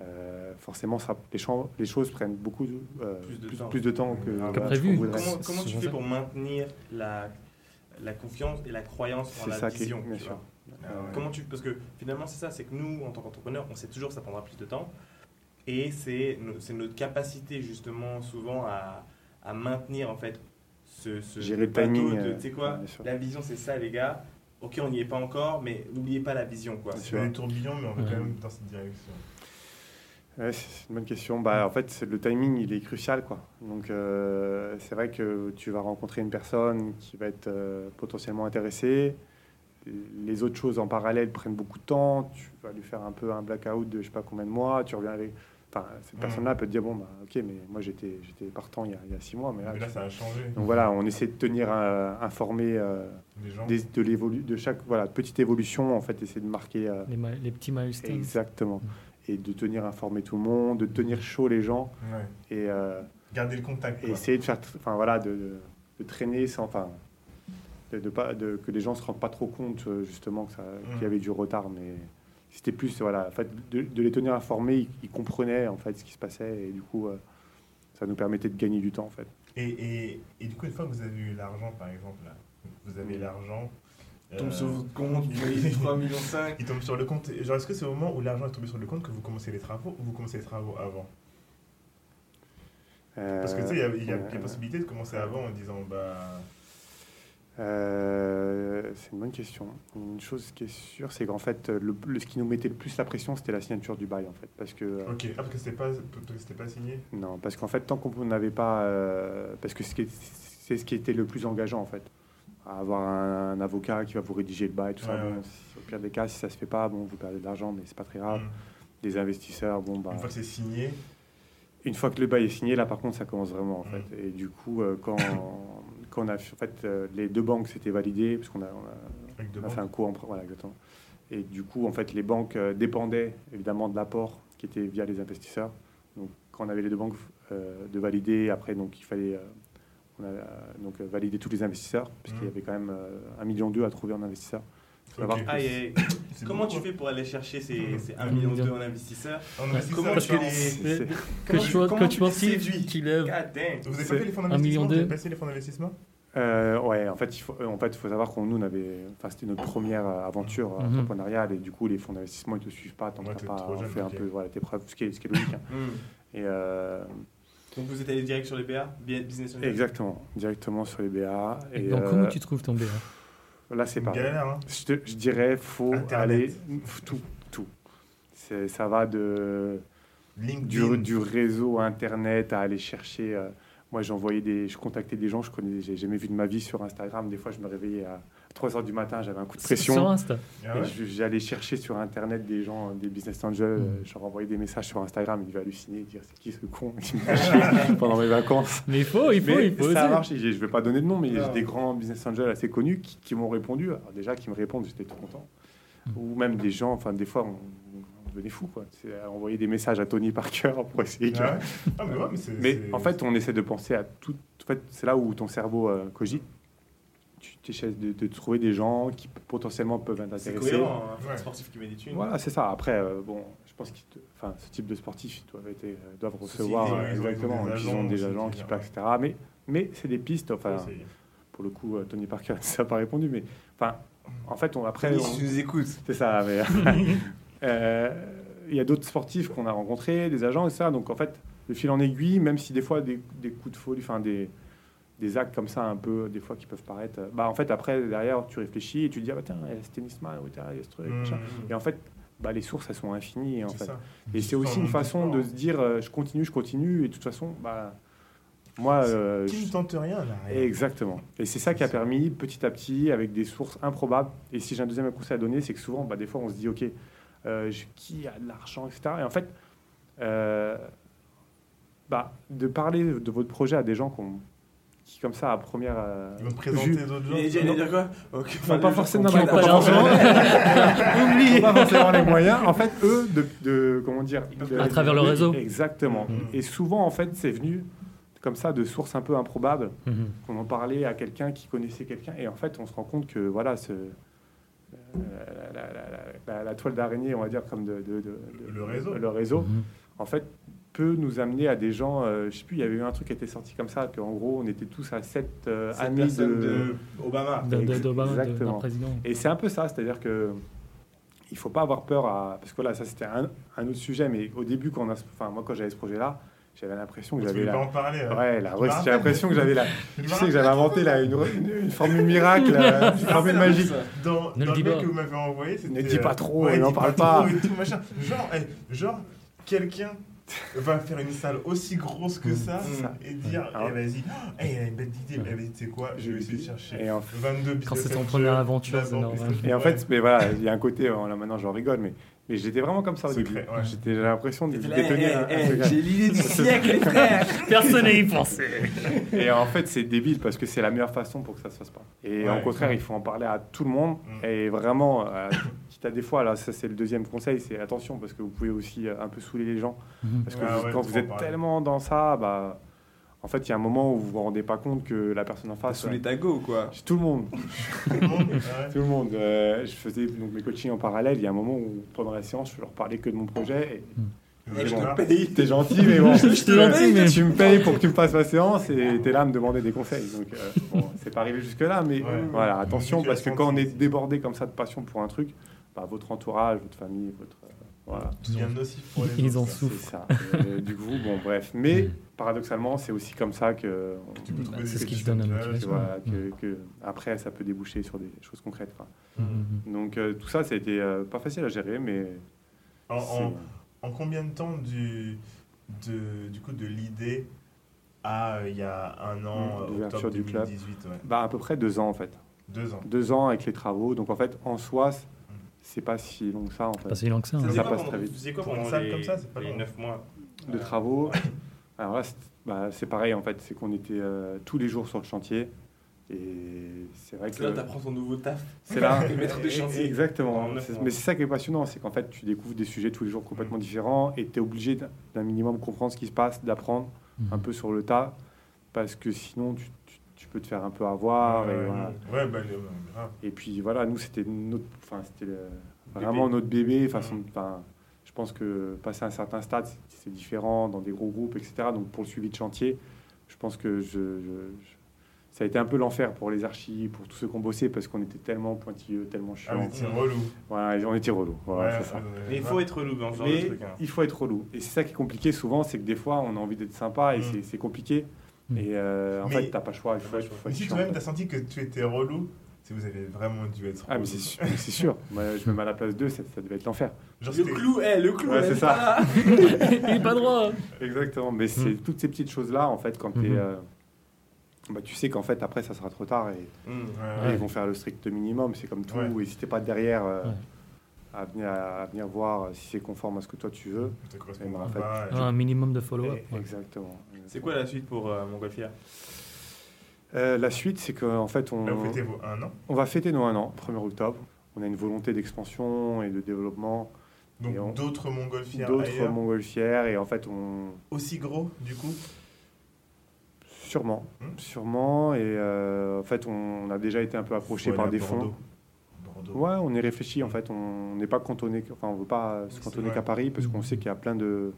euh, forcément, ça, les, champs- les choses prennent beaucoup euh, Plus de plus, temps. plus de temps que, Que prévu. voudrait. Comment, comment tu fais pour maintenir la, la confiance et la croyance en C'est la ça qui est, vision bien tu sûr. vois Ah ouais. Comment tu parce que finalement c'est ça, c'est que nous en tant qu'entrepreneurs, on sait toujours que ça prendra plus de temps et c'est no- c'est notre capacité justement souvent à, à maintenir en fait ce, ce Gérer le bateau timing, de- euh, tu sais quoi, bien la vision c'est ça les gars. Ok, on n'y est pas encore, mais n'oubliez pas la vision quoi. Bien fais des tourbillons, mais on va Ouais. quand même dans cette direction. Ouais, c'est une bonne question. Bah, en fait, le timing, il est crucial. Quoi. Donc, euh, c'est vrai que tu vas rencontrer une personne qui va être euh, potentiellement intéressée. Les autres choses en parallèle prennent beaucoup de temps. Tu vas lui faire un peu un blackout de je sais pas combien de mois. Tu reviens avec. Enfin, cette Mhm. personne-là peut te dire bon, bah, ok, mais moi j'étais j'étais partant il y, a, il y a six mois. Mais là, Mais là, tu- ça a changé. Donc voilà, on essaie de tenir euh, informé euh, Les gens. des- de, l'évolu- de chaque voilà, petite évolution. En fait, essayer de marquer. euh, Les, petits milestones. exactement. Mm. Et de tenir informé tout le monde, de tenir chaud les gens. Ouais. Et, euh, Garder le contact. et essayer de faire, enfin voilà, de, de- de traîner sans, enfin, de, de pas, de- que les gens se rendent pas trop compte euh, justement que ça- qu'il y Mm. avait du retard, mais c'était plus, voilà, en fait, de, les tenir informés, ils, ils comprenaient en fait ce qui se passait et du coup, euh, ça nous permettait de gagner du temps en fait. Et, et, et du coup, une fois que vous avez eu l'argent, par exemple, là, vous avez l'argent. Tombe euh, sur votre compte, (laughs) vous voyez 3 millions 5. Il tombe sur le compte. Genre, est-ce que c'est au moment où l'argent est tombé sur le compte que vous commencez les travaux ou vous commencez les travaux avant Parce que tu sais, il y a, il y a- il y a Euh, possibilité de commencer avant en disant bah. Euh, c'est une bonne question. Une chose qui est sûre, c'est qu'en fait, le, le- ce qui nous mettait le plus la pression, c'était la signature du bail, en fait, parce que Ok, ah, parce que c'était pas, pas signé non, parce qu'en fait, tant qu'on n'avait pas, euh, parce que c'est ce qui était le plus engageant, en fait, avoir un, un avocat qui va vous rédiger le bail, tout ça. Ouais, bon, au pire des cas, si ça se fait pas, bon, vous perdez de l'argent, mais c'est pas très grave. Mm. Des investisseurs, bon, bah, Une fois que c'est signé, une fois que le bail est signé, là par contre ça commence vraiment en Mm. fait. Et du coup, euh, quand, (coughs) quand on a en fait euh, les deux banques s'étaient validées, parce qu'on a, on a, avec deux on a fait un coup en voilà exactement. Et du coup, en fait, les banques euh, dépendaient évidemment de l'apport qui était via les investisseurs. Donc, quand on avait les deux banques de valider, après, donc il fallait on a, euh, donc euh, valider tous les investisseurs, parce qu'il y Mm. avait quand même euh, un million d'eux à trouver en investisseurs. C'est Comment tu fais pour aller chercher ces, ces 1 Un million d'euros en investisseurs En Ouais. investisseur, Comment Parce tu séduis qu'il. Vous avez C'est pas fait les fonds d'investissement Vous avez passé les fonds d'investissement Euh, ouais, en fait, il faut, en fait, il faut savoir qu'on nous, on avait, enfin, c'était notre première aventure Mhm. entrepreneuriale et du coup, les fonds d'investissement, ils te suivent pas tant Ouais, que t'es t'as pas fait un peu, voilà, tes preuves, ce qui est, ce qui est logique. hein. Et euh, Donc vous êtes allé direct sur les BA Business Angel exactement, directement sur les BA. Et Et donc, euh, comment tu trouves ton BA là, c'est galère, hein Je, te- je dirais, faut Internet. aller tout, tout. C'est- Ça va de du, LinkedIn. du réseau internet à aller chercher. euh, moi, j'envoyais des, je contactais des gens, je connais, j'ai jamais vu de ma vie sur Instagram. Des fois, je me réveillais à 3 heures du matin, j'avais un coup de pression. Sur Insta. Ah ouais J'allais chercher sur internet des gens, des business angels, Mm. euh, je leur envoyais des messages sur Instagram, ils devaient halluciner, dire c'est qui ce con qui me (laughs) pendant mes vacances. Mais il faut, il faut, mais il faut ça marché, je vais pas donner de nom, mais Ah. j'ai des grands business angels assez connus qui, qui m'ont répondu. Alors déjà, qui me répondent, j'étais tout content. Mm. Ou même des gens, enfin des fois, on, on devenait fou, quoi. C'est à envoyer des messages à Tony Parker (laughs) pour essayer. Ah ouais Ah, mais ouais, mais c'est. mais c'est- en fait, on essaie de penser à tout. En fait, c'est là où ton cerveau euh, cogite. Tu essaies de, de trouver des gens qui potentiellement peuvent C'est t'intéresser. cohérent, hein, un Ouais. sportif qui met des thunes. Voilà, c'est ça. Après, euh, bon, je pense que enfin, ce type de sportifs ils doivent, être, euh, doivent recevoir euh, exactement. des Ils ont agents des agents qui viennent, placent, etc. Mais, mais c'est des pistes. Enfin, c'est- pour le coup, euh, Tony Parker, (laughs) ça n'a pas répondu. Mais enfin, en fait, on, après, Tony, on- si tu nous écoutes. c'est ça. Mais (laughs) euh, il y a d'autres sportifs qu'on a rencontrés, des agents, etc. Donc en fait, de fil en aiguille, même si des fois des, des coups de folie, enfin des des actes comme ça un peu des fois qui peuvent paraître euh, bah en fait après derrière tu réfléchis et tu te dis ah bah tiens il y a ce tennisman ou tiens, il y a ce truc Mmh. machin. et en fait bah, les sources elles sont infinies en fait ça. et c'est aussi une façon de se dire euh, je continue je continue et de toute façon bah moi euh, Qui je- ne tente rien, là. Exactement. Et c'est ça qui a permis, petit à petit, avec des sources improbables. Et si j'ai un deuxième conseil à donner, c'est que souvent, bah, des fois, on se dit, OK, euh, qui a de l'argent, etc. Et en fait, euh, bah, de parler de votre projet à des gens qu'on- qui, comme ça, à première euh, Ils vont te présenter vue, d'autres gens. Il quoi Ok, Faut enfin, (laughs) pas forcément- pas pas forcément les moyens. En fait, eux, de, de- comment dire, de- À travers le réseau. Exactement. Mhm. Et souvent, en fait, c'est venu comme ça de sources un peu improbables Mhm. qu'on en parlait à quelqu'un qui connaissait quelqu'un et en fait on se rend compte que voilà ce, euh, la, la- la- la- la toile d'araignée on va dire comme de, de- de- de- Le réseau. le réseau Mhm. en fait peut nous amener à des gens euh, je sais plus il y avait eu un truc qui était sorti comme ça qu'en gros on était tous à sept euh, amis de, de Obama. De- de- Exactement. président. et c'est un peu ça, c'est-à-dire que il faut pas avoir peur à parce que là ça c'était un, un autre sujet, mais au début quand on a, enfin moi quand j'avais ce projet-là, j'avais l'impression que j'avais pas la, en parler. hein. ouais, la j'ai l'impression que j'avais la, (laughs) tu sais que j'avais inventé là une, une, une formule miracle, euh, une formule magique. Dans, Ne le dans dis le mail pas. que vous m'avez envoyé, c'était. Ne dis pas euh, trop, ouais, n'en parle pas. et tout, machin. Genre, eh, genre quelqu'un va faire une salle aussi grosse que ça C'est ça. et dire Alors- eh, vas-y, eh, il a une belle idée, eh, vas-y, tu sais quoi, je vais essayer de Et chercher en, 22 Quand c'est ton première aventure, c'est normal. et en fait, mais voilà, il y a un côté, euh, là maintenant j'en rigole, mais, mais j'étais vraiment comme ça au Secret, début. ouais. J'étais- J'ai l'impression de détenir eh, eh. J'ai l'idée du (laughs) siècle, les frères. Personne n'y pensait. (laughs) Et en fait, c'est débile parce que c'est la meilleure façon pour que ça se fasse pas. Et Ouais, au contraire, ouais. il faut en parler à tout le monde. Mm. Et vraiment, euh, quitte à des fois, là, ça c'est le deuxième conseil, c'est attention parce que vous pouvez aussi euh, un peu saouler les gens. Mhm. Parce que vous- ouais, quand vous êtes parler. tellement dans ça, bah, en fait, il y a un moment où vous vous rendez pas compte que la personne en face. sous les tagos, quoi. Tout le monde. Tout le monde, ouais. Tout le monde. Euh, je faisais donc mes coachings en parallèle. Il y a un moment où, pendant la séance, je leur parlais que de mon projet. Et, Et je bon. te paye. (laughs) T'es gentil, mais bon. (laughs) Je te gentil, mais- Tu me payes pour que tu me fasses ma séance et t'es là à me demander des conseils. Donc, euh, bon, c'est pas arrivé jusque-là, mais Ouais. voilà, attention, parce que quand on est débordé comme ça de passion pour un truc, bah, votre entourage, votre famille, votre. euh, voilà. Ils autres, en souffrent. C'est ça. Euh, du coup, bon, bref. Mais paradoxalement, c'est aussi comme ça que. Tu peux trouver Bah, des c'est ce qui te donne la que, motivation. voilà, que, que après, ça peut déboucher sur des choses concrètes. quoi. Mhm. Donc, euh, tout ça, ça a été euh, pas facile à gérer, mais. En, c'est- en, en combien de temps du, de, du coup, de l'idée à euh, il y a un an, Mm, euh, d'ouverture octobre du club. 2018 ouais. Bah, à peu près deux ans, en fait. Deux ans. Deux ans avec les travaux. Donc, en fait, en soi, c'est pas si long que ça, en fait. Pas si long que ça. Ça hein. Ça quoi passe très vite. Vous faisiez quoi Pour une salle comme ça, c'est pas les long. 9 mois de travaux. Alors là, c'est bah, c'est pareil en fait, c'est qu'on était euh, tous les jours sur le chantier. Et c'est vrai que là, que t'apprends ton nouveau taf. c'est là. (laughs) Maître de chantier. Exactement. C'est-. Mais c'est ça qui est passionnant, c'est qu'en fait, tu découvres des sujets tous les jours complètement différents et tu es obligé d'un- minimum comprendre ce qui se passe, d'apprendre Mhm. un peu sur le tas, parce que sinon, tu, tu- tu peux te faire un peu avoir. et ouais, voilà. ouais, bah. Et puis voilà, nous, c'était notre, enfin, c'était le- vraiment notre bébé. Façon, Mhm. Je pense que passer un certain stade, c'est- différent dans des gros groupes, etc. Donc pour le suivi de chantier, je pense que je, je- je- ça a été un peu l'enfer pour les archis, pour tous ceux qui ont bossé, parce qu'on était tellement pointilleux, tellement Ah, chiants. mais c'est relou. Voilà, on était relous. Voilà, Ouais, c'est ça. ouais, Mais il faut être relou dans ce genre de Mais truc. hein. il faut être relou. Et c'est ça qui est compliqué souvent, c'est que des fois, on a envie d'être sympa et Mm. c'est- compliqué. Mm. Et euh, en Mais- fait, t'as pas le choix. Il faut être, faut Mais être si chiant, toi-même t'as senti que tu étais relou, vous avez vraiment dû être Ah, mais c'est sûr. mais c'est sûr. Moi, je me mets à la place d'eux, ça, ça devait être l'enfer. Genre, Le clou, eh, le clou, Ouais, c'est est ça. (laughs) Il est pas droit. Exactement, mais c'est Mm. toutes ces petites choses-là, en fait, quand t'es, Mhm. euh, bah, tu sais qu'en fait, après, ça sera trop tard et, Mmh, ouais, et ouais. ils vont faire le strict minimum, c'est comme tout, si t'es pas derrière euh, Ouais. à, venir, à venir voir si c'est conforme à ce que toi tu veux. Ça correspond Et ben, en fait, Ah, un minimum de follow-up. Ouais. Exactement. C'est quoi la suite pour euh, Montgolfière? Euh, La suite, c'est qu'en fait, on, vous fêtez vos un an. on va fêter nos un an, 1er octobre. On a une volonté d'expansion et de développement Donc on- d'autres montgolfières d'autres montgolfières, et en fait, on, Aussi gros, du coup sûrement, Hmm. sûrement, et euh, en fait, on a déjà été un peu approché par des fonds. Bordeaux. Ouais, on est réfléchi en fait. On n'est pas cantonné, enfin on veut pas se cantonner qu'à Paris parce qu'on sait qu'il y a plein de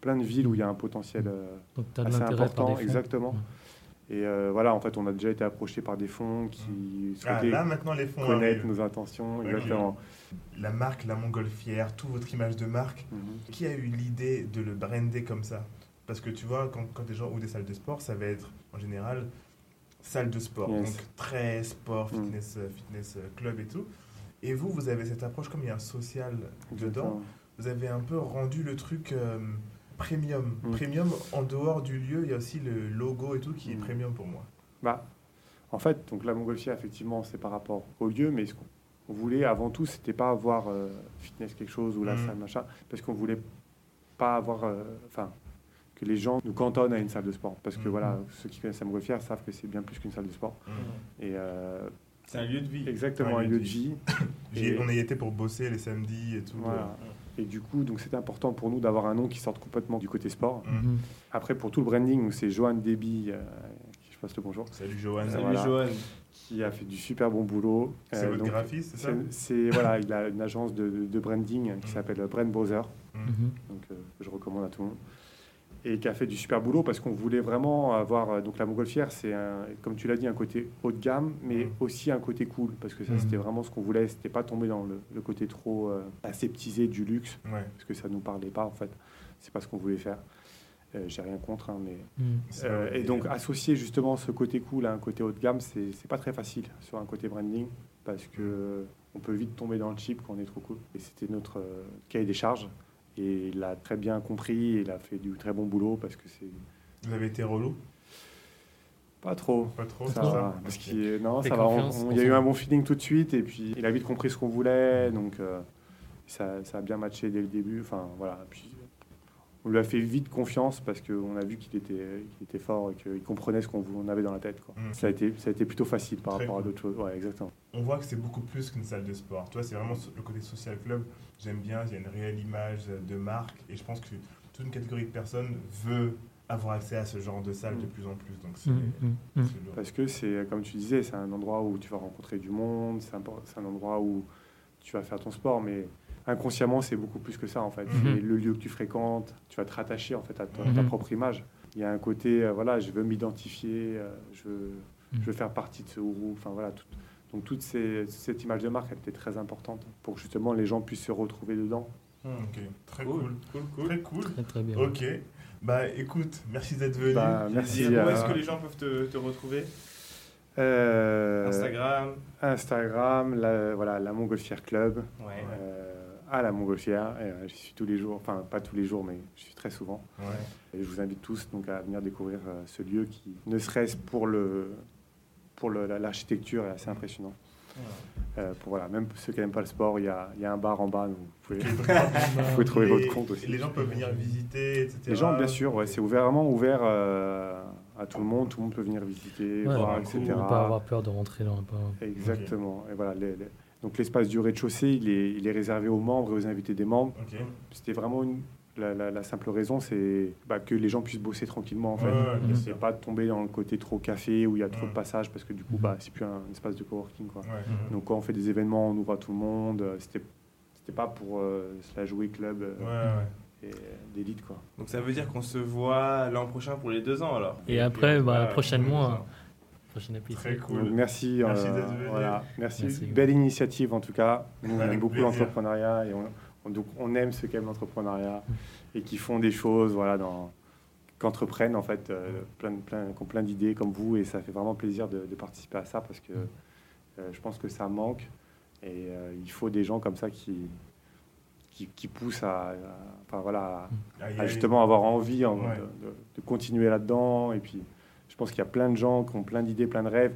plein de villes où il y a un potentiel euh, assez important, des fonds. exactement. Ouais. Et euh, voilà, en fait, on a déjà été approché par des fonds qui Ah, là, maintenant, les fonds connaître arrivent. nos intentions, exactement. La marque, la montgolfière, toute votre image de marque. Mhm. Qui a eu l'idée de le brander comme ça? Parce que tu vois, quand, quand des gens ouvrent des salles de sport, ça va être en général salle de sport. Yes. Donc très sport, Mm. fitness, euh, fitness euh, club et tout. Et vous, vous avez cette approche, comme il y a un social dedans, vous avez un peu rendu le truc euh, premium. Mm. Premium, en dehors du lieu, il y a aussi le logo et tout qui est Mm. premium pour moi. Bah, en fait, donc la montgolfière, effectivement, c'est par rapport au lieu, mais ce qu'on on voulait avant tout, c'était pas avoir euh, fitness quelque chose ou la Mhm. salle machin, parce qu'on voulait pas avoir, euh, enfin, que les gens nous cantonnent à une salle de sport, parce que voilà, ceux qui connaissent la montgolfière savent que c'est bien plus qu'une salle de sport. Mm. Et euh, C'est un lieu de vie. exactement Un un lieu de vie. Et- On y était pour bosser les samedis et tout. Voilà. Et du coup, donc c'était important pour nous d'avoir un nom qui sorte complètement du côté sport. Mm. Mhm. Après, pour tout le branding, c'est Johan Deby, euh, qui je passe le bonjour, Salut Johan. Salut voilà. Johan. qui a fait du super bon boulot. C'est Euh, votre donc, graphiste, c'est ça c'est- voilà, il a une agence de, branding qui Mm. s'appelle Brand Browser, Mm. Mhm. donc euh, que je recommande à tout le monde, et qui a fait du super boulot parce qu'on voulait vraiment avoir euh, donc la montgolfière, c'est comme tu l'as dit un côté haut de gamme, mais Mm. aussi un côté cool parce que ça Mm. c'était vraiment ce qu'on voulait, c'était pas tomber dans le, le côté trop euh, aseptisé du luxe Ouais. parce que ça nous parlait pas en fait, c'est pas ce qu'on voulait faire. Euh, J'ai rien contre, hein, mais. C'est euh, et donc associer justement ce côté cool à un côté haut de gamme, c'est pas très facile sur un côté branding parce que on peut vite tomber dans le cheap quand on est trop cool. Et c'était notre cahier des charges et il a très bien compris, il a fait du très bon boulot parce que c'est Vous avez été relou? Pas trop. Pas trop Ça va, parce est- non, ça va. Il y a eu un bon feeling tout de suite et puis il a vite compris ce qu'on voulait, donc euh, ça, ça a bien matché dès le début. Enfin voilà. Puis, on lui a fait vite confiance parce qu'on a vu qu'il était, fort et qu'il comprenait ce qu'on on avait dans la tête. Quoi. Mm. Ça, a été, ça a été plutôt facile par Très rapport à d'autres choses. Ouais, exactement. On voit que c'est beaucoup plus qu'une salle de sport. Tu vois, c'est vraiment le côté social club. J'aime bien, il y a une réelle image de marque et je pense que toute une catégorie de personnes veut avoir accès à ce genre de salle de Mm. plus en plus. Donc Mm. Parce que c'est, comme tu disais, c'est un endroit où tu vas rencontrer du monde, c'est un, c'est un endroit où tu vas faire ton sport, mais inconsciemment, c'est beaucoup plus que ça, en fait. Mhm. C'est le lieu que tu fréquentes, tu vas te rattacher, en fait, à ta, ta Mhm. propre image. Il y a un côté, euh, voilà, je veux m'identifier, euh, je, veux, Mhm. je veux faire partie de ce groupe, enfin, voilà. tout- donc, toute ces- cette image de marque, elle était très importante pour que, justement, les gens puissent se retrouver dedans. Ok, très Cool, cool. cool, cool. Très cool. Très très bien. Ok. Bah écoute, merci d'être venu. Bah, merci. Où euh, est-ce que les gens peuvent te, te retrouver euh, Instagram Instagram, la, voilà, la Montgolfière Club. Ouais. euh, à la Montgolfière. Et, euh, je suis tous les jours, enfin pas tous les jours, mais je suis très souvent. Ouais. Et je vous invite tous donc à venir découvrir euh, ce lieu qui, ne serait-ce pour le pour le- l'architecture, est assez impressionnant. Euh, pour voilà, même ceux qui n'aiment pas le sport, il y a, y a un bar en bas, donc vous pouvez, (laughs) vous pouvez trouver votre compte aussi. Les gens peuvent venir visiter, etc. Les gens, bien sûr, ouais, c'est ouvert- vraiment ouvert euh, à tout le monde. Tout le monde peut venir visiter, Ouais, voir, etc. coup, On pas avoir peur de rentrer dans un peu. Exactement. Et voilà, les- les- donc l'espace du rez-de-chaussée, il est, il est réservé aux membres et aux invités des membres. C'était vraiment une, la, la- la simple raison, c'est bah, que les gens puissent bosser tranquillement en fait. Ouais, Mhm. Sûr. pas de tomber dans le côté trop café où il y a trop de Mhm. passages parce que du coup, Mhm. bah, c'est plus un, espace de coworking. Quoi. Ouais. Donc quand on fait des événements, on ouvre à tout le monde. euh, C'était, c'était pas pour euh, se la jouer club euh, Ouais, ouais. et, euh, d'élite. Quoi. Donc ça veut dire qu'on se voit l'an prochain pour les deux ans alors? Et après, puis, bah, prochainement, Prochain épisode. Très Donc, cool. merci. Merci euh, d'être venu. Voilà, merci. Merci. Belle initiative en tout cas. Nous, on Avec aime beaucoup l'entrepreneuriat et on, on- donc, on aime ceux qui aiment l'entrepreneuriat et qui font des choses, voilà, dans, qu'entreprennent en fait, euh, plein, plein, qui ont plein d'idées comme vous et ça fait vraiment plaisir de, de participer à ça parce que euh, je pense que ça manque et euh, il faut des gens comme ça qui, qui, à, à- enfin, voilà, à- à justement avoir envie en- Ouais. de, de- de continuer là-dedans. Et puis, pense qu'il y a plein de gens qui ont plein d'idées, plein de rêves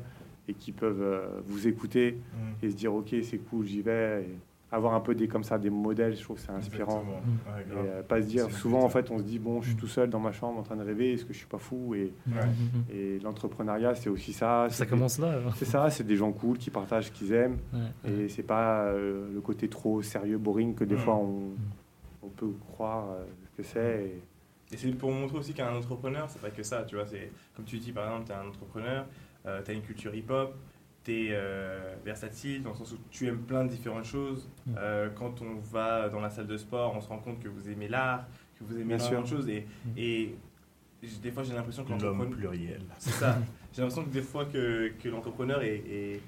et qui peuvent euh, vous écouter Mm. et se dire ok c'est cool j'y vais et avoir un peu des comme ça des modèles je trouve que c'est inspirant. Mm. Et euh, pas se dire souvent en fait on se dit bon je suis Mm. tout seul dans ma chambre en train de rêver est-ce que je suis pas fou et, Ouais. et l'entrepreneuriat c'est aussi ça Ça c'est commence là. c'est ça c'est des gens cool qui partagent ce qu'ils aiment Ouais, ouais. et c'est pas euh, le côté trop sérieux boring que des Mm. fois on, on peut croire euh, que c'est et- c'est pour montrer aussi qu'un entrepreneur, c'est pas que ça, tu vois. C'est comme tu dis, par exemple, tu es un entrepreneur, tu as une culture hip-hop, tu es versatile dans le sens où tu aimes plein de différentes choses. Mm. Euh, quand on va dans la salle de sport, on se rend compte que vous aimez l'art, que vous aimez sûr. choses. Et, Mm. et des fois, j'ai l'impression que l'entrepreneur. pluriel. C'est ça. J'ai l'impression que des fois que, que l'entrepreneur est, est,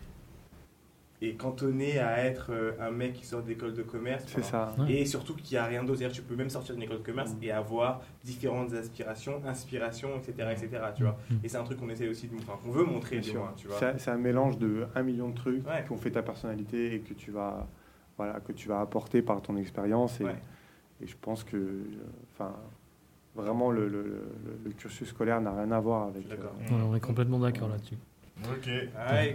est cantonné à être euh, un mec qui sort d'école de commerce. c'est ça Ouais. et surtout qu'il n'y a rien d'autre. C'est-à-dire que Tu peux même sortir d'une école de commerce Mm. et avoir différentes aspirations, inspirations, etc. etc. tu vois. Mm. Et c'est un truc qu'on essaie aussi de enfin, qu'on veut montrer, Bien du sûr. moins. Tu vois. C'est un mélange de un million de trucs Ouais. qui ont fait ta personnalité et que tu vas, voilà, que tu vas apporter par ton expérience. Et, Ouais. et je pense que, euh, enfin, vraiment, le, le- le- le cursus scolaire n'a rien à voir avec. Euh, Ouais, on est complètement d'accord là-dessus. Ok.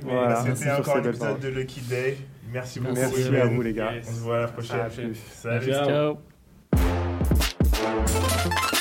Voilà. C'était encore un ces belles épisode paroles. de Lucky Day. Merci beaucoup. merci Ruben. à vous, les gars. Yes. On se voit à la prochaine. À. Salut. Ciao. Ciao.